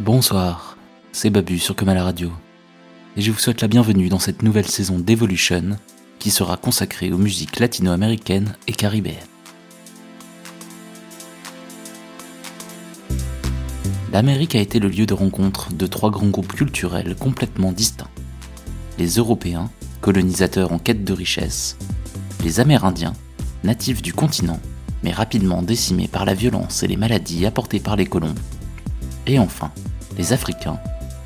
Bonsoir, c'est Babu sur Comme radio, et je vous souhaite la bienvenue dans cette nouvelle saison d'Evolution qui sera consacrée aux musiques latino-américaines et caribéennes. L'Amérique a été le lieu de rencontre de trois grands groupes culturels complètement distincts. Les Européens, colonisateurs en quête de richesse, les Amérindiens, natifs du continent, mais rapidement décimés par la violence et les maladies apportées par les colons, et enfin, les Africains,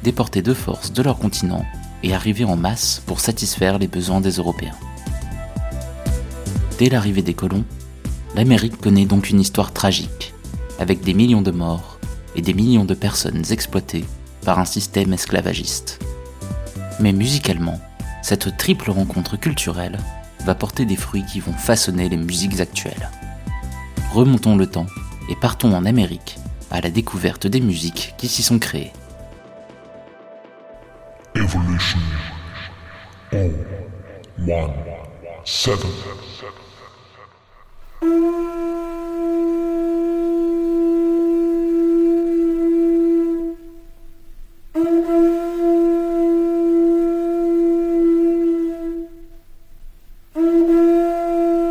déportés de force de leur continent et arrivés en masse pour satisfaire les besoins des Européens. Dès l'arrivée des colons, l'Amérique connaît donc une histoire tragique, avec des millions de morts et des millions de personnes exploitées par un système esclavagiste. Mais musicalement, cette triple rencontre culturelle va porter des fruits qui vont façonner les musiques actuelles. Remontons le temps et partons en Amérique à la découverte des musiques qui s'y sont créées. Evolution. Oh, one, seven.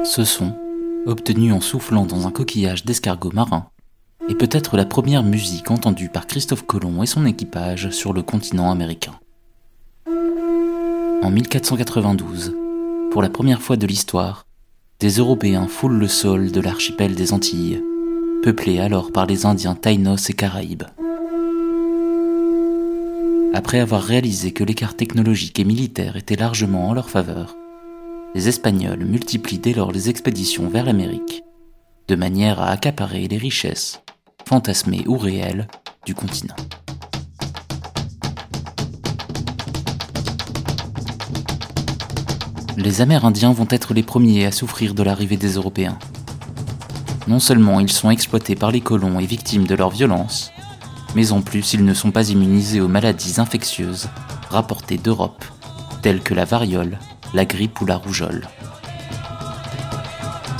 Ce son, obtenu en soufflant dans un coquillage d'escargot marin, est peut-être la première musique entendue par Christophe Colomb et son équipage sur le continent américain. En 1492, pour la première fois de l'histoire, des Européens foulent le sol de l'archipel des Antilles, peuplé alors par les Indiens Taïnos et Caraïbes. Après avoir réalisé que l'écart technologique et militaire était largement en leur faveur, les Espagnols multiplient dès lors les expéditions vers l'Amérique, de manière à accaparer les richesses, fantasmées ou réelles, du continent. Les Amérindiens vont être les premiers à souffrir de l'arrivée des Européens. Non seulement ils sont exploités par les colons et victimes de leur violence, mais en plus ils ne sont pas immunisés aux maladies infectieuses rapportées d'Europe, telles que la variole, la grippe ou la rougeole.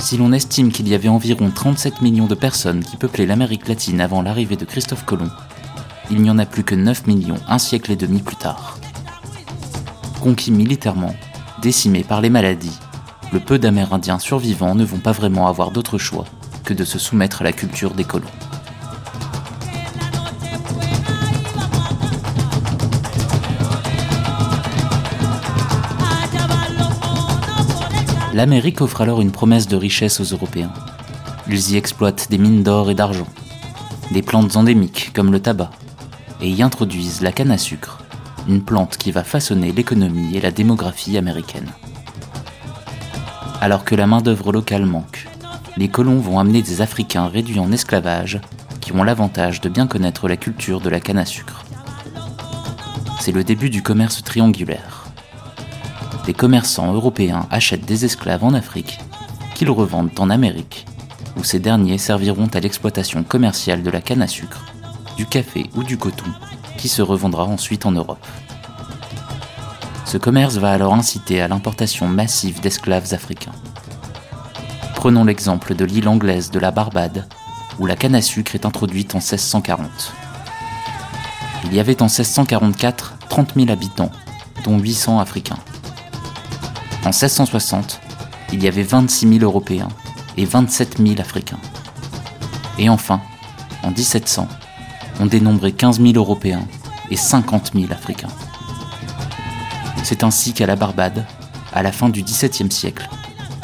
Si l'on estime qu'il y avait environ 37 millions de personnes qui peuplaient l'Amérique latine avant l'arrivée de Christophe Colomb, il n'y en a plus que 9 millions un siècle et demi plus tard. Conquis militairement, décimés par les maladies, le peu d'Amérindiens survivants ne vont pas vraiment avoir d'autre choix que de se soumettre à la culture des colons. L'Amérique offre alors une promesse de richesse aux Européens. Ils y exploitent des mines d'or et d'argent, des plantes endémiques comme le tabac, et y introduisent la canne à sucre, une plante qui va façonner l'économie et la démographie américaine. Alors que la main-d'œuvre locale manque, les colons vont amener des Africains réduits en esclavage qui ont l'avantage de bien connaître la culture de la canne à sucre. C'est le début du commerce triangulaire des commerçants européens achètent des esclaves en Afrique, qu'ils revendent en Amérique, où ces derniers serviront à l'exploitation commerciale de la canne à sucre, du café ou du coton, qui se revendra ensuite en Europe. Ce commerce va alors inciter à l'importation massive d'esclaves africains. Prenons l'exemple de l'île anglaise de la Barbade, où la canne à sucre est introduite en 1640. Il y avait en 1644 30 000 habitants, dont 800 Africains. En 1660, il y avait 26 000 Européens et 27 000 Africains. Et enfin, en 1700, on dénombrait 15 000 Européens et 50 000 Africains. C'est ainsi qu'à la Barbade, à la fin du XVIIe siècle,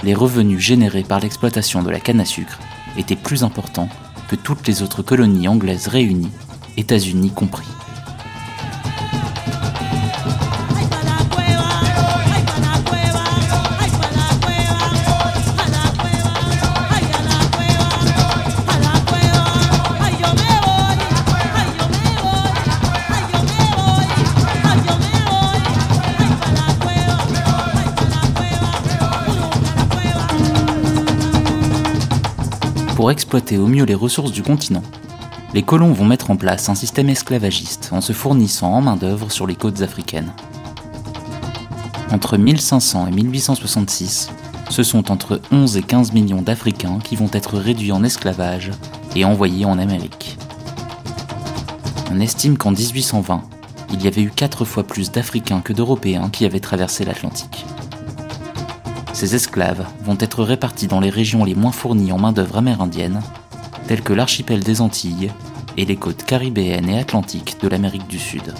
les revenus générés par l'exploitation de la canne à sucre étaient plus importants que toutes les autres colonies anglaises réunies, États-Unis compris. Pour exploiter au mieux les ressources du continent, les colons vont mettre en place un système esclavagiste en se fournissant en main-d'œuvre sur les côtes africaines. Entre 1500 et 1866, ce sont entre 11 et 15 millions d'Africains qui vont être réduits en esclavage et envoyés en Amérique. On estime qu'en 1820, il y avait eu quatre fois plus d'Africains que d'Européens qui avaient traversé l'Atlantique. Ces esclaves vont être répartis dans les régions les moins fournies en main-d'œuvre amérindienne, telles que l'archipel des Antilles et les côtes caribéennes et atlantiques de l'Amérique du Sud.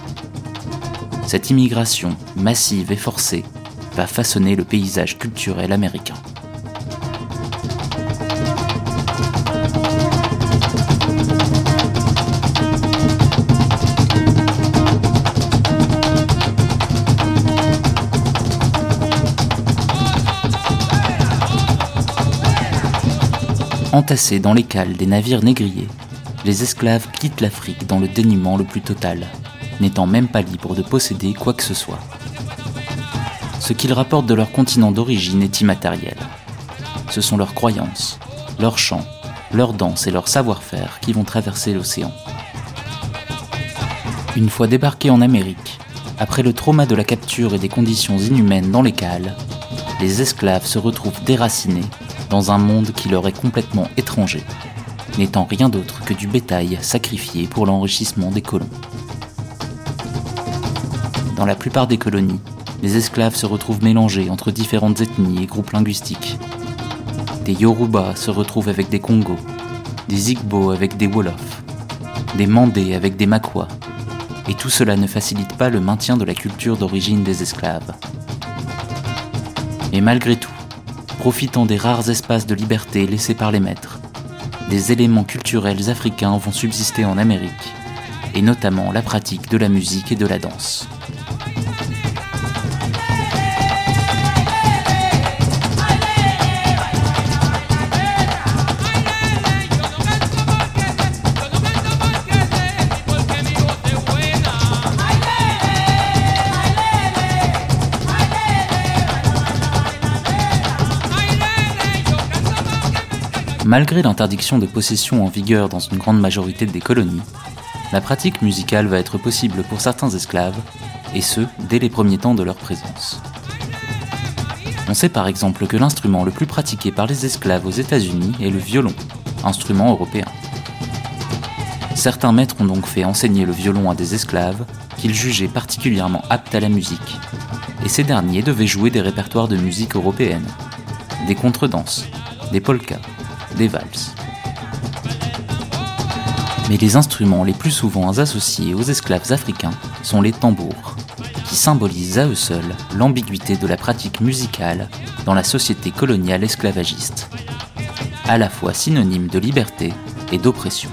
Cette immigration massive et forcée va façonner le paysage culturel américain. Entassés dans les cales des navires négriers, les esclaves quittent l'Afrique dans le dénuement le plus total, n'étant même pas libres de posséder quoi que ce soit. Ce qu'ils rapportent de leur continent d'origine est immatériel. Ce sont leurs croyances, leurs chants, leurs danses et leur savoir-faire qui vont traverser l'océan. Une fois débarqués en Amérique, après le trauma de la capture et des conditions inhumaines dans les cales, les esclaves se retrouvent déracinés dans un monde qui leur est complètement étranger, n'étant rien d'autre que du bétail sacrifié pour l'enrichissement des colons. Dans la plupart des colonies, les esclaves se retrouvent mélangés entre différentes ethnies et groupes linguistiques. Des Yoruba se retrouvent avec des Congos, des Igbo avec des Wolofs, des Mandés avec des Makwa, et tout cela ne facilite pas le maintien de la culture d'origine des esclaves. Et malgré tout, profitant des rares espaces de liberté laissés par les maîtres, des éléments culturels africains vont subsister en Amérique, et notamment la pratique de la musique et de la danse. Malgré l'interdiction de possession en vigueur dans une grande majorité des colonies, la pratique musicale va être possible pour certains esclaves, et ce, dès les premiers temps de leur présence. On sait par exemple que l'instrument le plus pratiqué par les esclaves aux États-Unis est le violon, instrument européen. Certains maîtres ont donc fait enseigner le violon à des esclaves qu'ils jugeaient particulièrement aptes à la musique, et ces derniers devaient jouer des répertoires de musique européenne, des contredanses, des polkas, des valses. Mais les instruments les plus souvent associés aux esclaves africains sont les tambours, qui symbolisent à eux seuls l'ambiguïté de la pratique musicale dans la société coloniale esclavagiste, à la fois synonyme de liberté et d'oppression.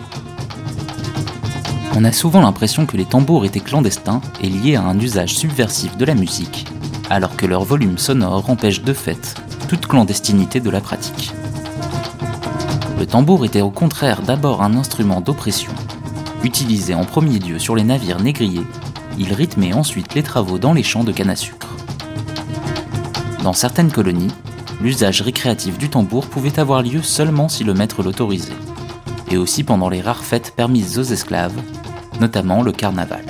On a souvent l'impression que les tambours étaient clandestins et liés à un usage subversif de la musique, alors que leur volume sonore empêche de fait toute clandestinité de la pratique. Le tambour était au contraire d'abord un instrument d'oppression. Utilisé en premier lieu sur les navires négriers, il rythmait ensuite les travaux dans les champs de canne à sucre. Dans certaines colonies, l'usage récréatif du tambour pouvait avoir lieu seulement si le maître l'autorisait, et aussi pendant les rares fêtes permises aux esclaves, notamment le carnaval.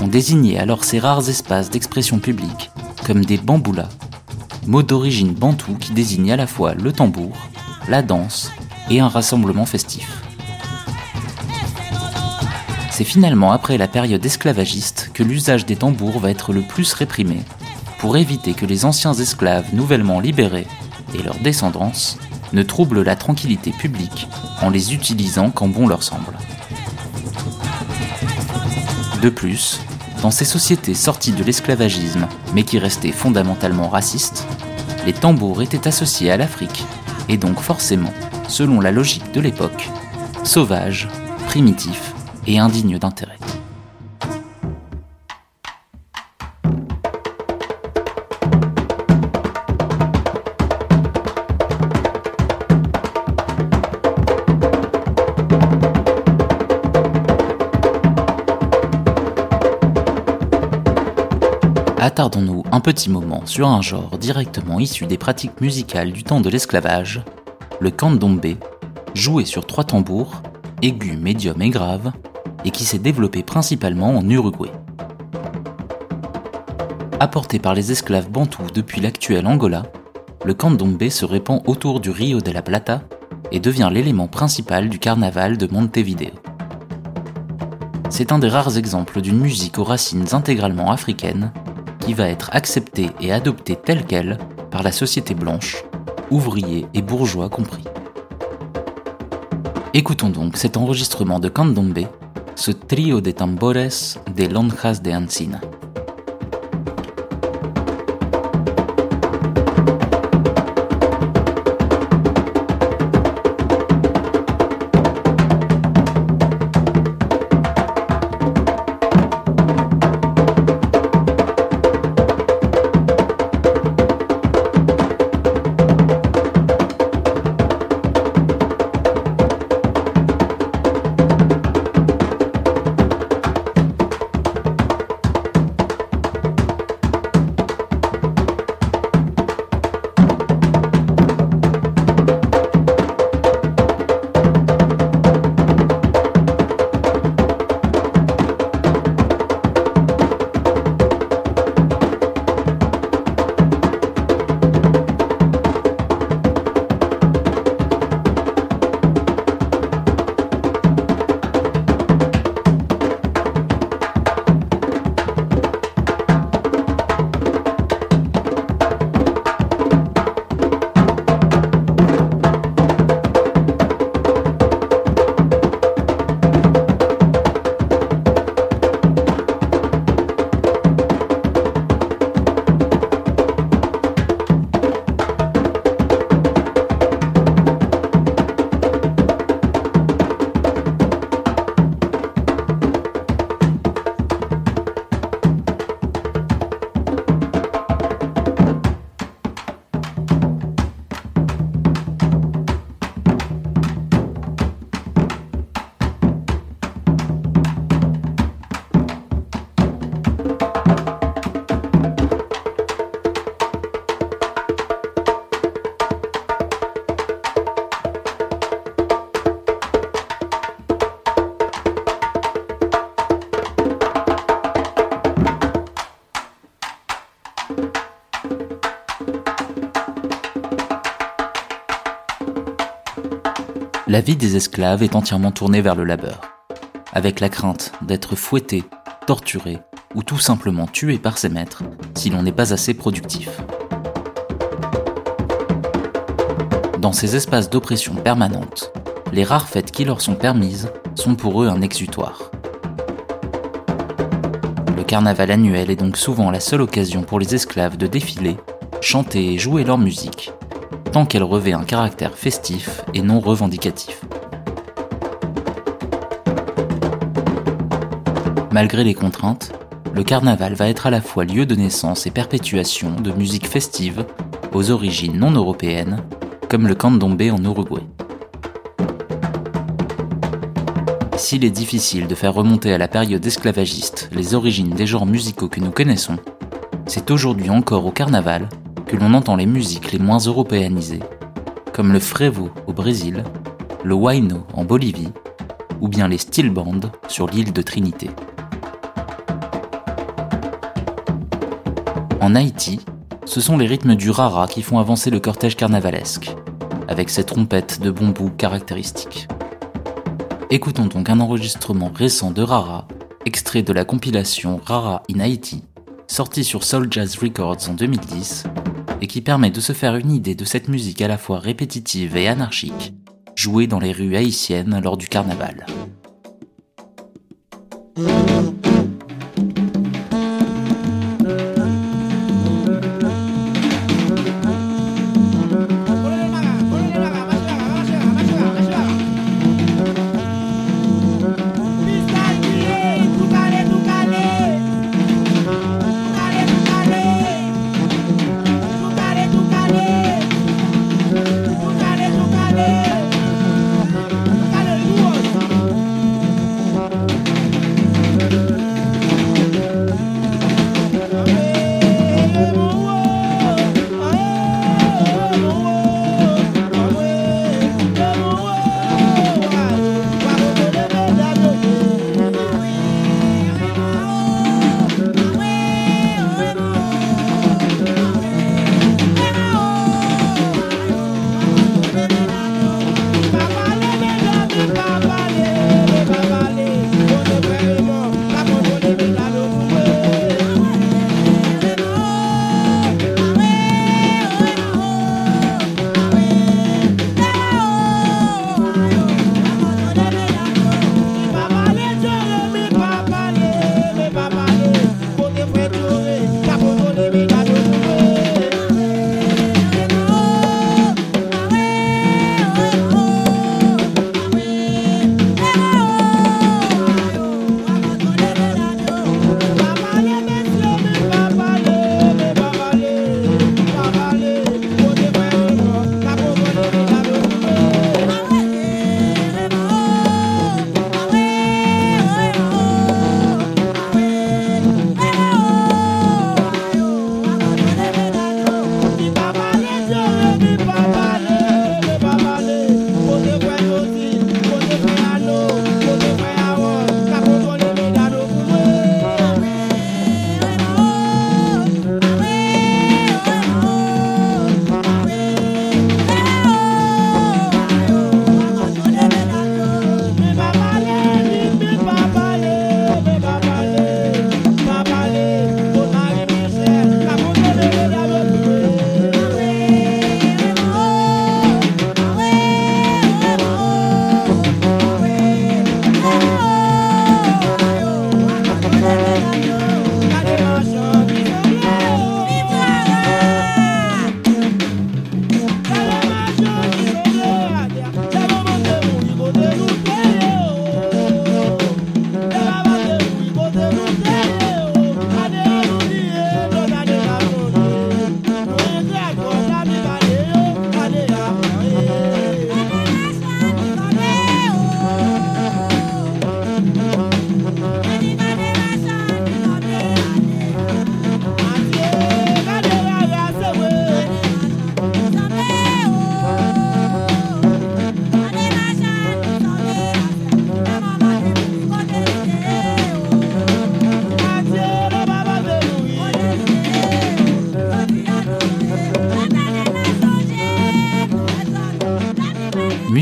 On désignait alors ces rares espaces d'expression publique comme des bamboulas mot d'origine bantou qui désigne à la fois le tambour, la danse et un rassemblement festif. C'est finalement après la période esclavagiste que l'usage des tambours va être le plus réprimé, pour éviter que les anciens esclaves nouvellement libérés et leurs descendants ne troublent la tranquillité publique en les utilisant quand bon leur semble. De plus, dans ces sociétés sorties de l'esclavagisme, mais qui restaient fondamentalement racistes, les tambours étaient associés à l'Afrique, et donc forcément, selon la logique de l'époque, sauvages, primitifs et indignes d'intérêt. Un petit moment sur un genre directement issu des pratiques musicales du temps de l'esclavage, le candombe, joué sur trois tambours, aigus, médium et grave, et qui s'est développé principalement en Uruguay. Apporté par les esclaves bantous depuis l'actuel Angola, le candombe se répand autour du Rio de la Plata et devient l'élément principal du carnaval de Montevideo. C'est un des rares exemples d'une musique aux racines intégralement africaines qui va être acceptée et adoptée telle qu'elle par la société blanche, ouvriers et bourgeois compris. Écoutons donc cet enregistrement de Candombe, ce trio de tambores de Lonjas de Ancina. La vie des esclaves est entièrement tournée vers le labeur, avec la crainte d'être fouetté, torturé ou tout simplement tué par ses maîtres si l'on n'est pas assez productif. Dans ces espaces d'oppression permanente, les rares fêtes qui leur sont permises sont pour eux un exutoire. Le carnaval annuel est donc souvent la seule occasion pour les esclaves de défiler, chanter et jouer leur musique, tant qu'elle revêt un caractère festif et non revendicatif. Malgré les contraintes, le carnaval va être à la fois lieu de naissance et perpétuation de musique festive aux origines non européennes, comme le candombe en Uruguay. S'il est difficile de faire remonter à la période esclavagiste les origines des genres musicaux que nous connaissons, c'est aujourd'hui encore au carnaval que l'on entend les musiques les moins européanisées, comme le frevo au Brésil, le huayno en Bolivie, ou bien les steel bands sur l'île de Trinité. En Haïti, ce sont les rythmes du rara qui font avancer le cortège carnavalesque, avec ses trompettes de bambou caractéristiques. Écoutons donc un enregistrement récent de Rara, extrait de la compilation Rara in Haïti, sorti sur Soul Jazz Records en 2010, et qui permet de se faire une idée de cette musique à la fois répétitive et anarchique, jouée dans les rues haïtiennes lors du carnaval.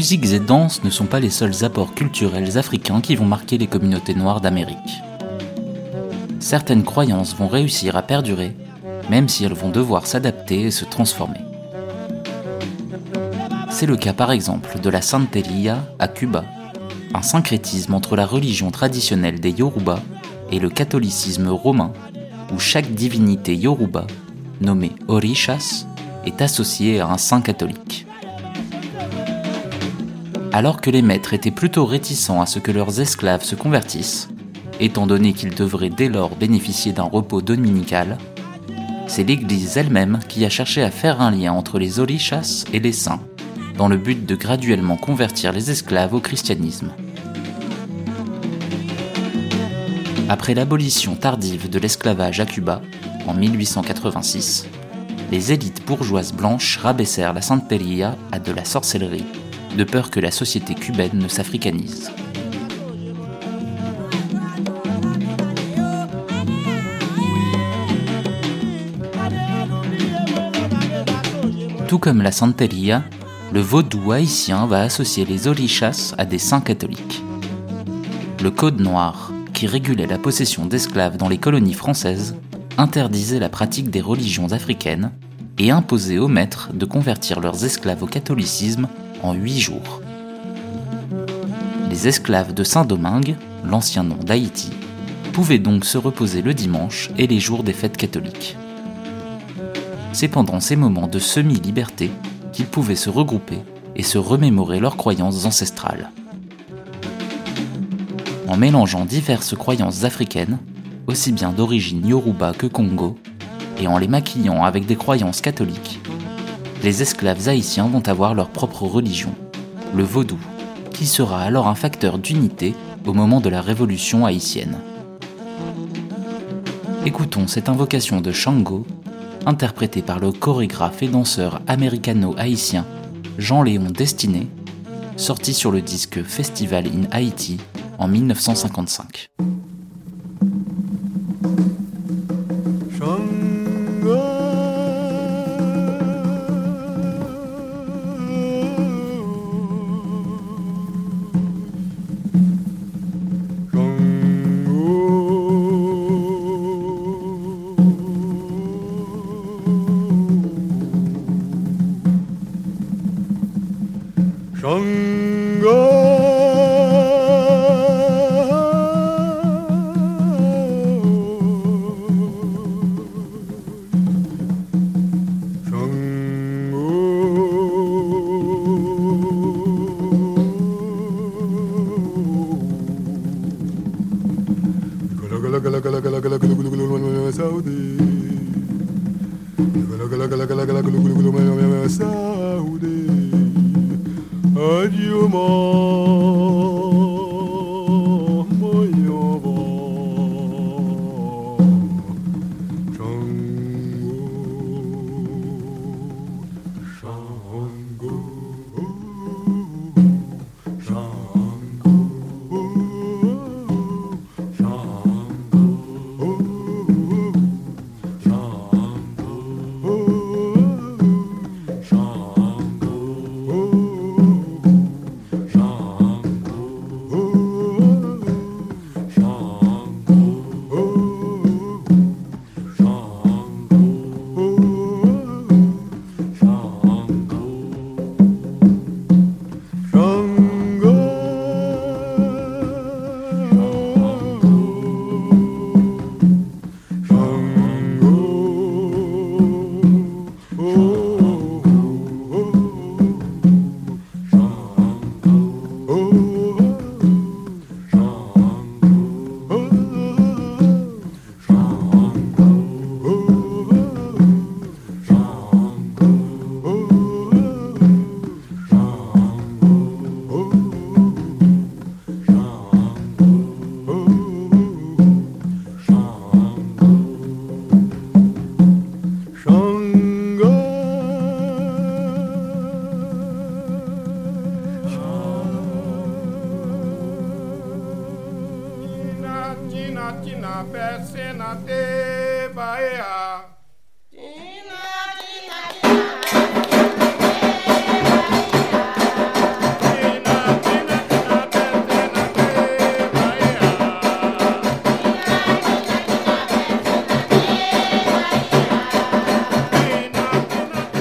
Musiques et danses ne sont pas les seuls apports culturels africains qui vont marquer les communautés noires d'Amérique. Certaines croyances vont réussir à perdurer, même si elles vont devoir s'adapter et se transformer. C'est le cas par exemple de la Santeria à Cuba, un syncrétisme entre la religion traditionnelle des Yoruba et le catholicisme romain, où chaque divinité Yoruba, nommée Orishas, est associée à un saint catholique. Alors que les maîtres étaient plutôt réticents à ce que leurs esclaves se convertissent, étant donné qu'ils devraient dès lors bénéficier d'un repos dominical, c'est l'Église elle-même qui a cherché à faire un lien entre les Orishas et les saints, dans le but de graduellement convertir les esclaves au christianisme. Après l'abolition tardive de l'esclavage à Cuba, en 1886, les élites bourgeoises blanches rabaissèrent la Santeria à de la sorcellerie, de peur que la société cubaine ne s'africanise. Tout comme la Santeria, le vaudou haïtien va associer les orishas à des saints catholiques. Le Code noir, qui régulait la possession d'esclaves dans les colonies françaises, interdisait la pratique des religions africaines et imposait aux maîtres de convertir leurs esclaves au catholicisme en huit jours. Les esclaves de Saint-Domingue, l'ancien nom d'Haïti, pouvaient donc se reposer le dimanche et les jours des fêtes catholiques. C'est pendant ces moments de semi-liberté qu'ils pouvaient se regrouper et se remémorer leurs croyances ancestrales. En mélangeant diverses croyances africaines, aussi bien d'origine yoruba que congo, et en les maquillant avec des croyances catholiques, les esclaves haïtiens vont avoir leur propre religion, le vaudou, qui sera alors un facteur d'unité au moment de la révolution haïtienne. Écoutons cette invocation de Shango interprété par le chorégraphe et danseur américano-haïtien Jean-Léon Destiné, sorti sur le disque Festival in Haïti en 1955.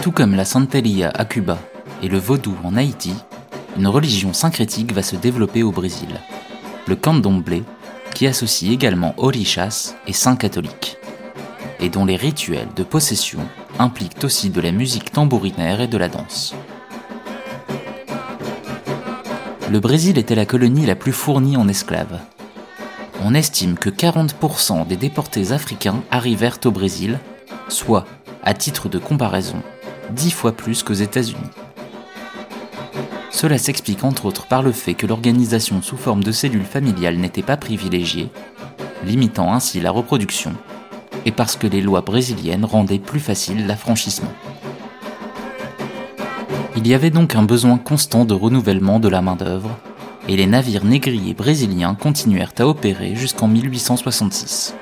Tout comme la Santeria à Cuba et le vaudou en Haïti, une religion syncrétique va se développer au Brésil. Le candomblé, qui associe également orishas et saints catholiques, et dont les rituels de possession impliquent aussi de la musique tambourinaire et de la danse. Le Brésil était la colonie la plus fournie en esclaves. On estime que 40% des déportés africains arrivèrent au Brésil, soit, à titre de comparaison, 10 fois plus qu'aux États-Unis. Cela s'explique entre autres par le fait que l'organisation sous forme de cellules familiales n'était pas privilégiée, limitant ainsi la reproduction, et parce que les lois brésiliennes rendaient plus facile l'affranchissement. Il y avait donc un besoin constant de renouvellement de la main-d'œuvre, et les navires négriers brésiliens continuèrent à opérer jusqu'en 1866.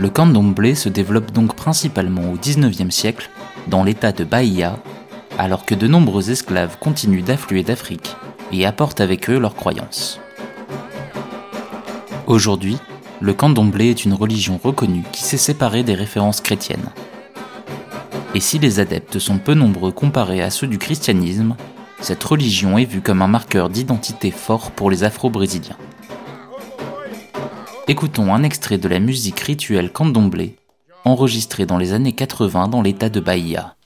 Le candomblé se développe donc principalement au XIXe siècle dans l'état de Bahia alors que de nombreux esclaves continuent d'affluer d'Afrique et apportent avec eux leurs croyances. Aujourd'hui, le candomblé est une religion reconnue qui s'est séparée des références chrétiennes. Et si les adeptes sont peu nombreux comparés à ceux du christianisme, cette religion est vue comme un marqueur d'identité fort pour les Afro-Brésiliens. Écoutons un extrait de la musique rituelle candomblé, enregistrée dans les années 80 dans l'état de Bahia.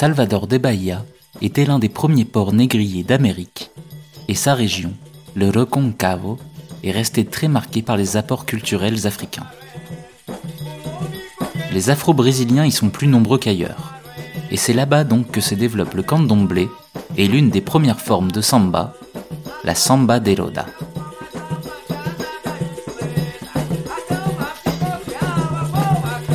Salvador de Bahia était l'un des premiers ports négriers d'Amérique, et sa région, le Reconcavo, est restée très marquée par les apports culturels africains. Les Afro-Brésiliens y sont plus nombreux qu'ailleurs, et c'est là-bas donc que se développe le candomblé et l'une des premières formes de samba, la samba de roda.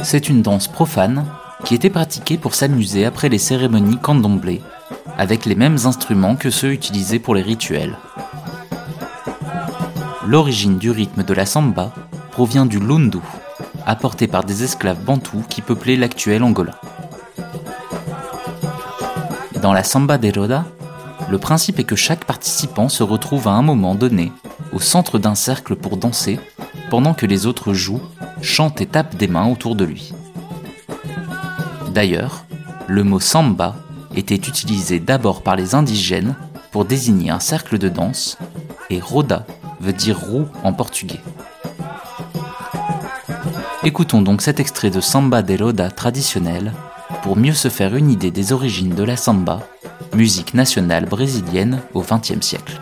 C'est une danse profane qui était pratiqué pour s'amuser après les cérémonies candomblé, avec les mêmes instruments que ceux utilisés pour les rituels. L'origine du rythme de la samba provient du lundu, apporté par des esclaves bantous qui peuplaient l'actuel Angola. Dans la samba de roda, le principe est que chaque participant se retrouve à un moment donné au centre d'un cercle pour danser, pendant que les autres jouent, chantent et tapent des mains autour de lui. D'ailleurs, le mot samba était utilisé d'abord par les indigènes pour désigner un cercle de danse, et roda veut dire roue en portugais. Écoutons donc cet extrait de Samba de Roda traditionnel pour mieux se faire une idée des origines de la samba, musique nationale brésilienne au XXe siècle.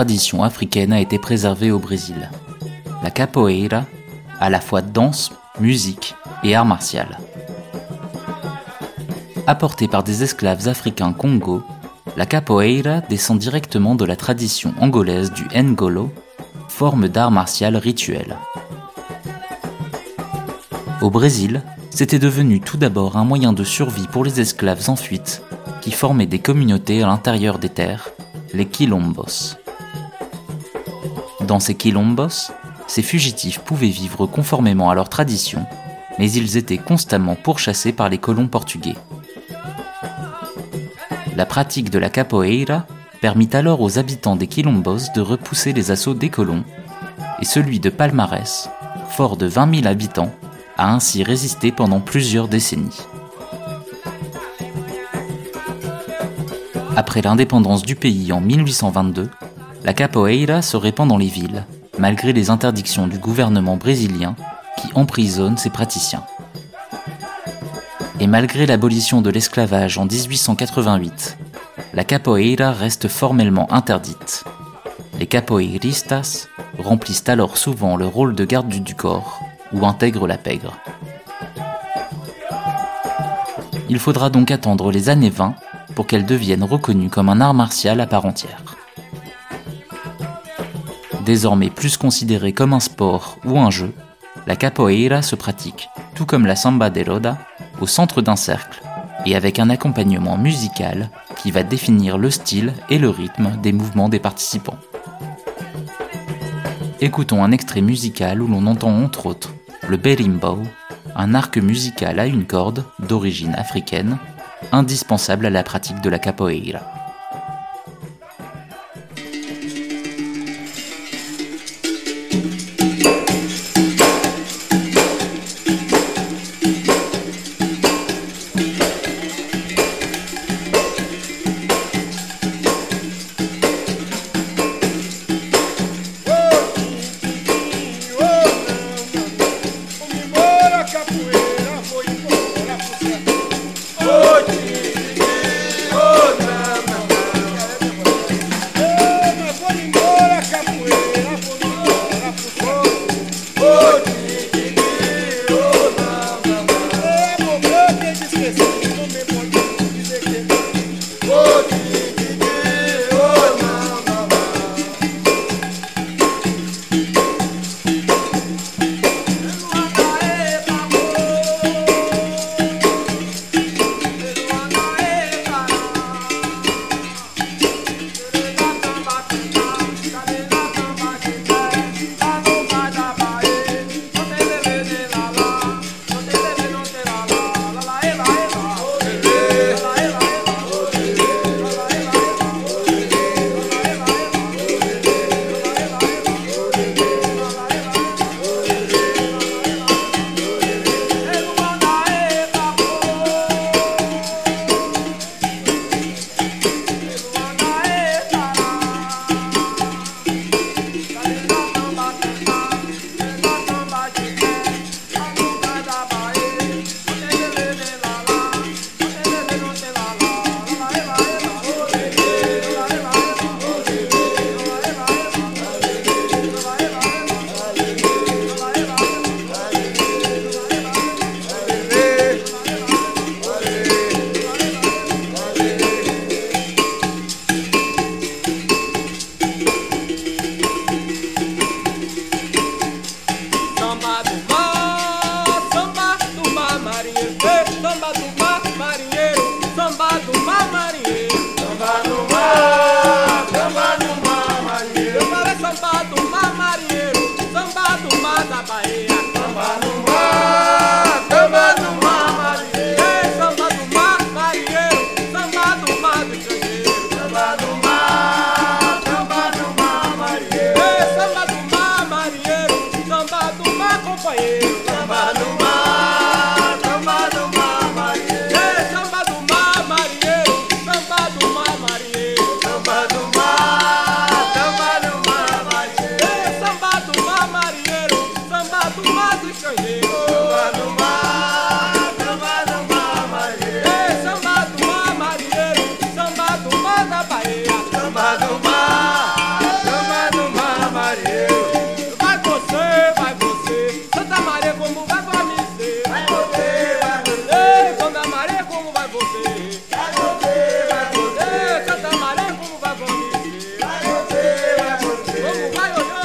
Tradition africaine a été préservée au Brésil. La capoeira, à la fois danse, musique et art martial. Apportée par des esclaves africains Congo, la capoeira descend directement de la tradition angolaise du ngolo, forme d'art martial rituel. Au Brésil, c'était devenu tout d'abord un moyen de survie pour les esclaves en fuite, qui formaient des communautés à l'intérieur des terres les quilombos. Dans ces quilombos, ces fugitifs pouvaient vivre conformément à leurs traditions, mais ils étaient constamment pourchassés par les colons portugais. La pratique de la capoeira permit alors aux habitants des quilombos de repousser les assauts des colons, et celui de Palmarès, fort de 20 000 habitants, a ainsi résisté pendant plusieurs décennies. Après l'indépendance du pays en 1822, la capoeira se répand dans les villes, malgré les interdictions du gouvernement brésilien qui emprisonne ses praticiens. Et malgré l'abolition de l'esclavage en 1888, la capoeira reste formellement interdite. Les capoeiristas remplissent alors souvent le rôle de garde du corps ou intègrent la pègre. Il faudra donc attendre les années 20 pour qu'elle devienne reconnue comme un art martial à part entière. Désormais plus considérée comme un sport ou un jeu, la capoeira se pratique, tout comme la samba de roda, au centre d'un cercle et avec un accompagnement musical qui va définir le style et le rythme des mouvements des participants. Écoutons un extrait musical où l'on entend entre autres le berimbau, un arc musical à une corde d'origine africaine indispensable à la pratique de la capoeira.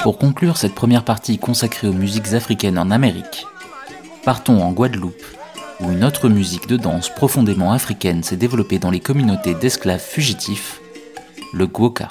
Pour conclure cette première partie consacrée aux musiques africaines en Amérique, partons en Guadeloupe, où une autre musique de danse profondément africaine s'est développée dans les communautés d'esclaves fugitifs, le gwoka.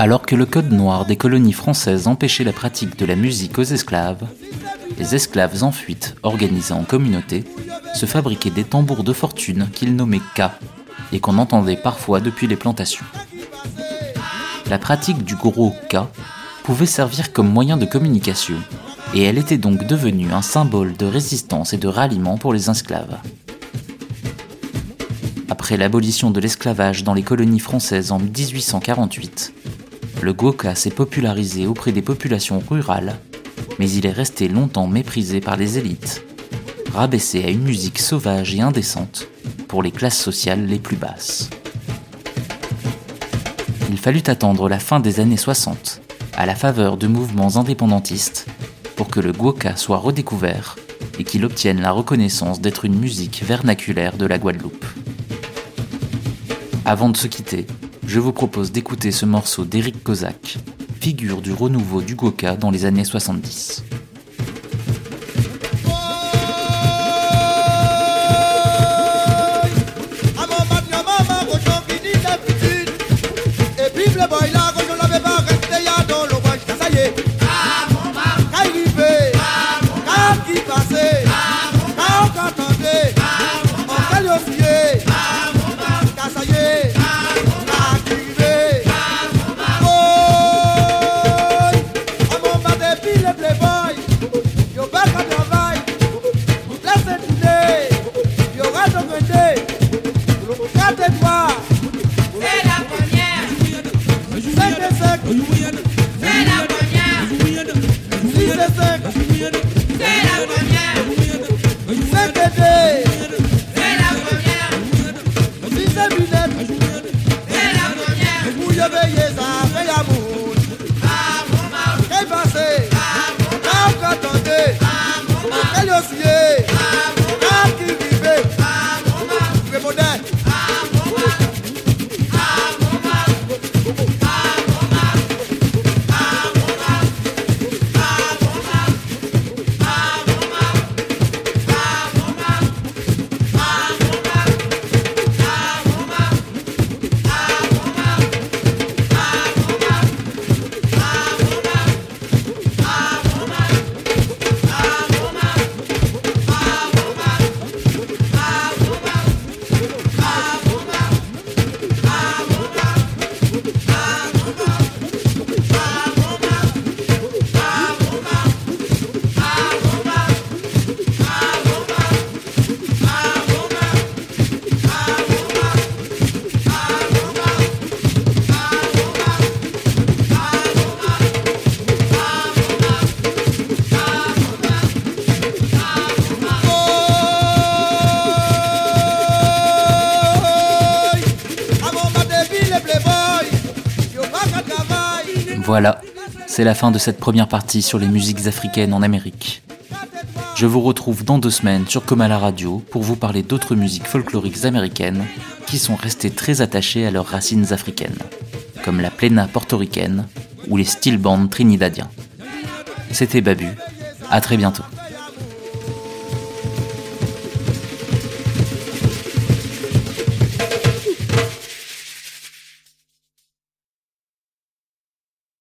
Alors que le code noir des colonies françaises empêchait la pratique de la musique aux esclaves, les esclaves en fuite, organisés en communauté, se fabriquaient des tambours de fortune qu'ils nommaient K et qu'on entendait parfois depuis les plantations. La pratique du gros K pouvait servir comme moyen de communication, et elle était donc devenue un symbole de résistance et de ralliement pour les esclaves. Après l'abolition de l'esclavage dans les colonies françaises en 1848, le Gwoka s'est popularisé auprès des populations rurales, mais il est resté longtemps méprisé par les élites, rabaissé à une musique sauvage et indécente pour les classes sociales les plus basses. Il fallut attendre la fin des années 60, à la faveur de mouvements indépendantistes, pour que le Gwoka soit redécouvert et qu'il obtienne la reconnaissance d'être une musique vernaculaire de la Guadeloupe. Avant de se quitter, je vous propose d'écouter ce morceau d'Eric Kozak, figure du renouveau du Goka dans les années 70. C'est la fin de cette première partie sur les musiques africaines en Amérique. Je vous retrouve dans deux semaines sur Comala Radio pour vous parler d'autres musiques folkloriques américaines qui sont restées très attachées à leurs racines africaines, comme la plena portoricaine ou les steel bands trinidadiens. C'était Babu, à très bientôt.